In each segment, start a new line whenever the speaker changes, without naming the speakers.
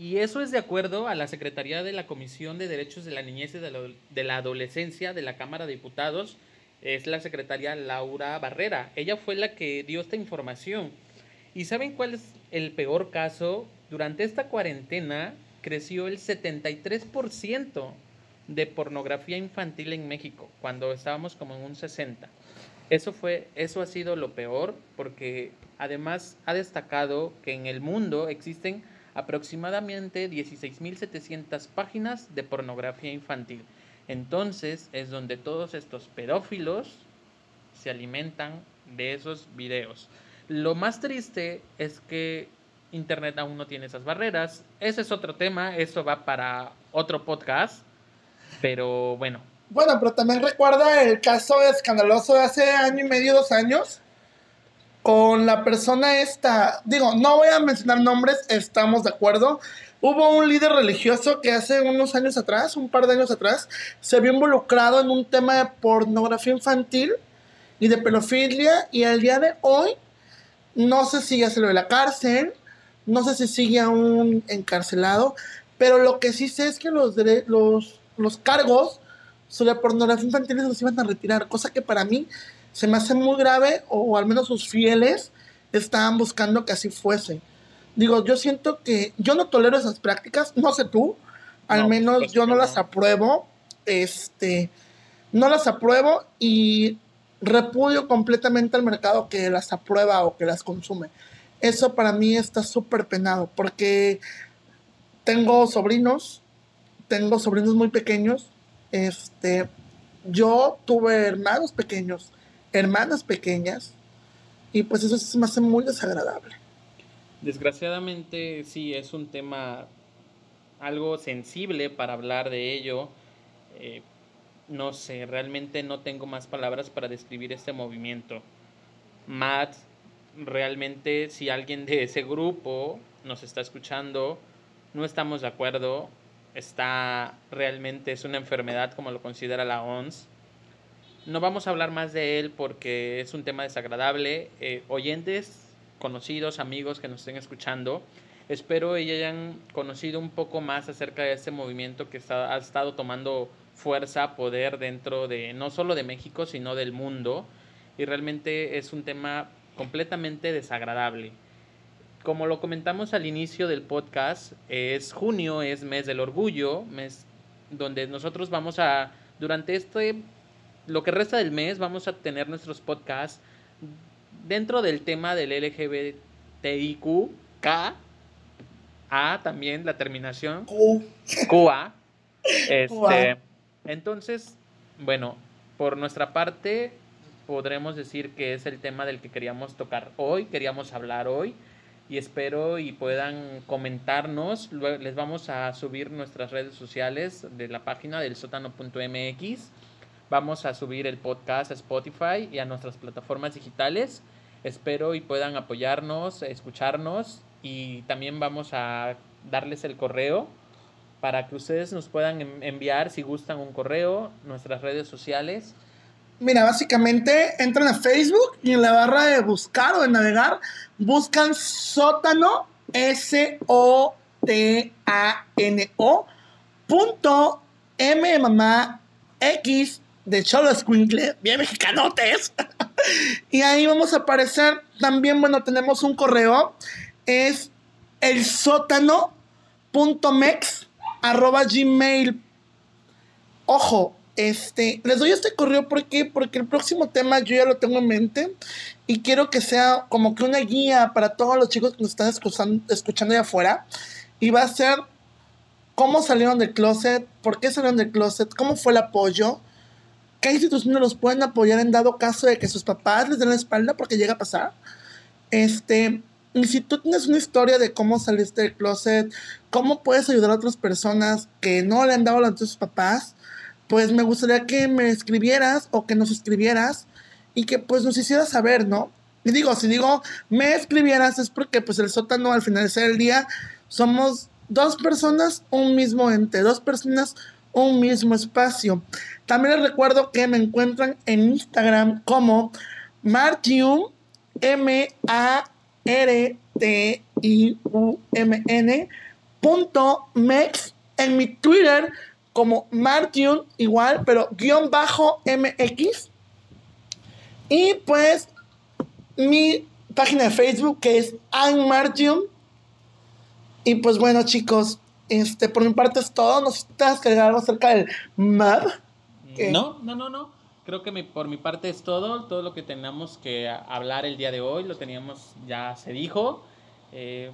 Y eso es de acuerdo a la Secretaría de la Comisión de Derechos de la Niñez y de la, Adolescencia de la Cámara de Diputados, es la secretaria Laura Barrera. Ella fue la que dio esta información. ¿Y saben cuál es el peor caso? Durante esta cuarentena creció el 73% de pornografía infantil en México, cuando estábamos como en un 60. Eso fue eso ha sido lo peor porque además ha destacado que en el mundo existen aproximadamente 16.700 páginas de pornografía infantil. Entonces es donde todos estos pedófilos se alimentan de esos videos. Lo más triste es que Internet aún no tiene esas barreras. Ese es otro tema, eso va para otro podcast. Pero bueno.
Bueno, pero también recuerda el caso escandaloso de hace año y medio, dos años, con la persona esta, digo, no voy a mencionar nombres, estamos de acuerdo. Hubo un líder religioso que hace unos años atrás, un par de años atrás, se vio involucrado en un tema de pornografía infantil y de pedofilia y al día de hoy no sé si ya se lo de la cárcel, no sé si sigue aún encarcelado, pero lo que sí sé es que los, los, los cargos sobre pornografía infantil se los iban a retirar, cosa que para mí se me hace muy grave, o al menos sus fieles estaban buscando que así fuese. Digo, yo siento que yo no tolero esas prácticas, no sé tú, al menos yo no las apruebo, este, no las apruebo y repudio completamente al mercado que las aprueba o que las consume. Eso para mí está súper penado porque tengo sobrinos, tengo sobrinos muy pequeños, este, yo tuve hermanos pequeños hermanas pequeñas y pues eso se me hace muy desagradable.
Desgraciadamente sí es un tema algo sensible para hablar de ello. Eh, no sé, realmente no tengo más palabras para describir este movimiento. Matt, realmente si alguien de ese grupo nos está escuchando, no estamos de acuerdo. Está realmente es una enfermedad como lo considera la ONS no vamos a hablar más de él porque es un tema desagradable. Eh, oyentes, conocidos, amigos que nos estén escuchando, espero que hayan conocido un poco más acerca de este movimiento que está, ha estado tomando fuerza, poder dentro de no solo de México, sino del mundo. Y realmente es un tema completamente desagradable. Como lo comentamos al inicio del podcast, es junio, es mes del orgullo, mes donde nosotros vamos a, durante este lo que resta del mes vamos a tener nuestros podcasts dentro del tema del LGBTIQ, K, A también, la terminación. Q. QA. Este, entonces, bueno, por nuestra parte, podremos decir que es el tema del que queríamos tocar hoy, queríamos hablar hoy. Y espero y puedan comentarnos. Les vamos a subir nuestras redes sociales de la página del sótano.mx Vamos a subir el podcast a Spotify y a nuestras plataformas digitales. Espero y puedan apoyarnos, escucharnos y también vamos a darles el correo para que ustedes nos puedan enviar si gustan un correo, nuestras redes sociales.
Mira, básicamente entran a Facebook y en la barra de buscar o de navegar buscan sótano S-O-T-A-N-O punto M mamá X de Cholo Squinkle, bien mexicanotes. y ahí vamos a aparecer también, bueno, tenemos un correo, es el arroba gmail. Ojo, este, les doy este correo porque, porque el próximo tema yo ya lo tengo en mente y quiero que sea como que una guía para todos los chicos que nos están escuchando, escuchando allá afuera. Y va a ser cómo salieron del closet, por qué salieron del closet, cómo fue el apoyo, ¿Qué instituciones los pueden apoyar en dado caso de que sus papás les den la espalda porque llega a pasar? Este, y si tú tienes una historia de cómo saliste del closet, cómo puedes ayudar a otras personas que no le han dado la a sus papás, pues me gustaría que me escribieras o que nos escribieras y que pues nos hicieras saber, ¿no? Y digo, si digo me escribieras es porque pues el sótano al finalizar el día somos dos personas, un mismo ente, dos personas, un mismo espacio. También les recuerdo que me encuentran en Instagram como Martium, M-A-R-T-I-U-M-N, martiun.mex, en mi Twitter como Martiun, igual, pero guion bajo MX. Y pues mi página de Facebook que es Martiun. Y pues bueno, chicos, este, por mi parte es todo. ¿Nos estás que algo acerca del?
No, no, no, no. Creo que por mi parte es todo. Todo lo que teníamos que hablar el día de hoy lo teníamos, ya se dijo. Eh,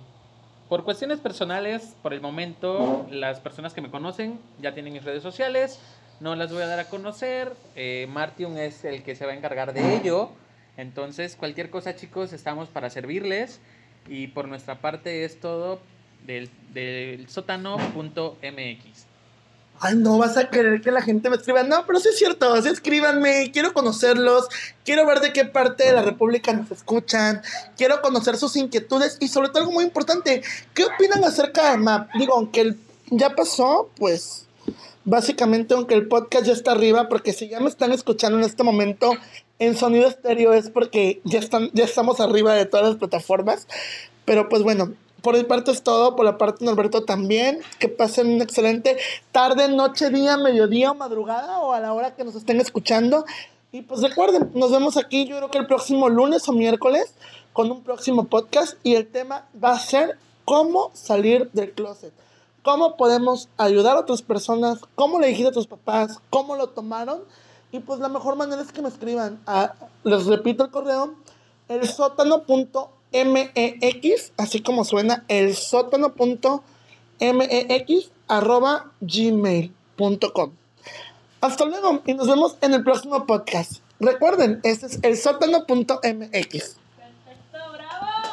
por cuestiones personales, por el momento, las personas que me conocen ya tienen mis redes sociales. No las voy a dar a conocer. Eh, Martium es el que se va a encargar de ello. Entonces, cualquier cosa, chicos, estamos para servirles. Y por nuestra parte es todo del, del sótano.mx.
Ay, no vas a querer que la gente me escriba. No, pero sí es cierto. Así escríbanme. Quiero conocerlos. Quiero ver de qué parte de la República nos escuchan. Quiero conocer sus inquietudes. Y sobre todo algo muy importante. ¿Qué opinan acerca de MAP? Digo, aunque el, ya pasó, pues. Básicamente, aunque el podcast ya está arriba, porque si ya me están escuchando en este momento en sonido estéreo es porque ya, están, ya estamos arriba de todas las plataformas. Pero pues bueno, por mi parte es todo, por la parte de Norberto también. Que pasen un excelente tarde, noche, día, mediodía o madrugada o a la hora que nos estén escuchando. Y pues recuerden, nos vemos aquí yo creo que el próximo lunes o miércoles con un próximo podcast y el tema va a ser cómo salir del closet. Cómo podemos ayudar a otras personas, cómo le dijiste a tus papás, cómo lo tomaron. Y pues la mejor manera es que me escriban. A, les repito el correo, el sótano.com MEX, así como suena, el sótano.mex arroba gmail.com. Hasta luego y nos vemos en el próximo podcast. Recuerden, este es el sótano.mx.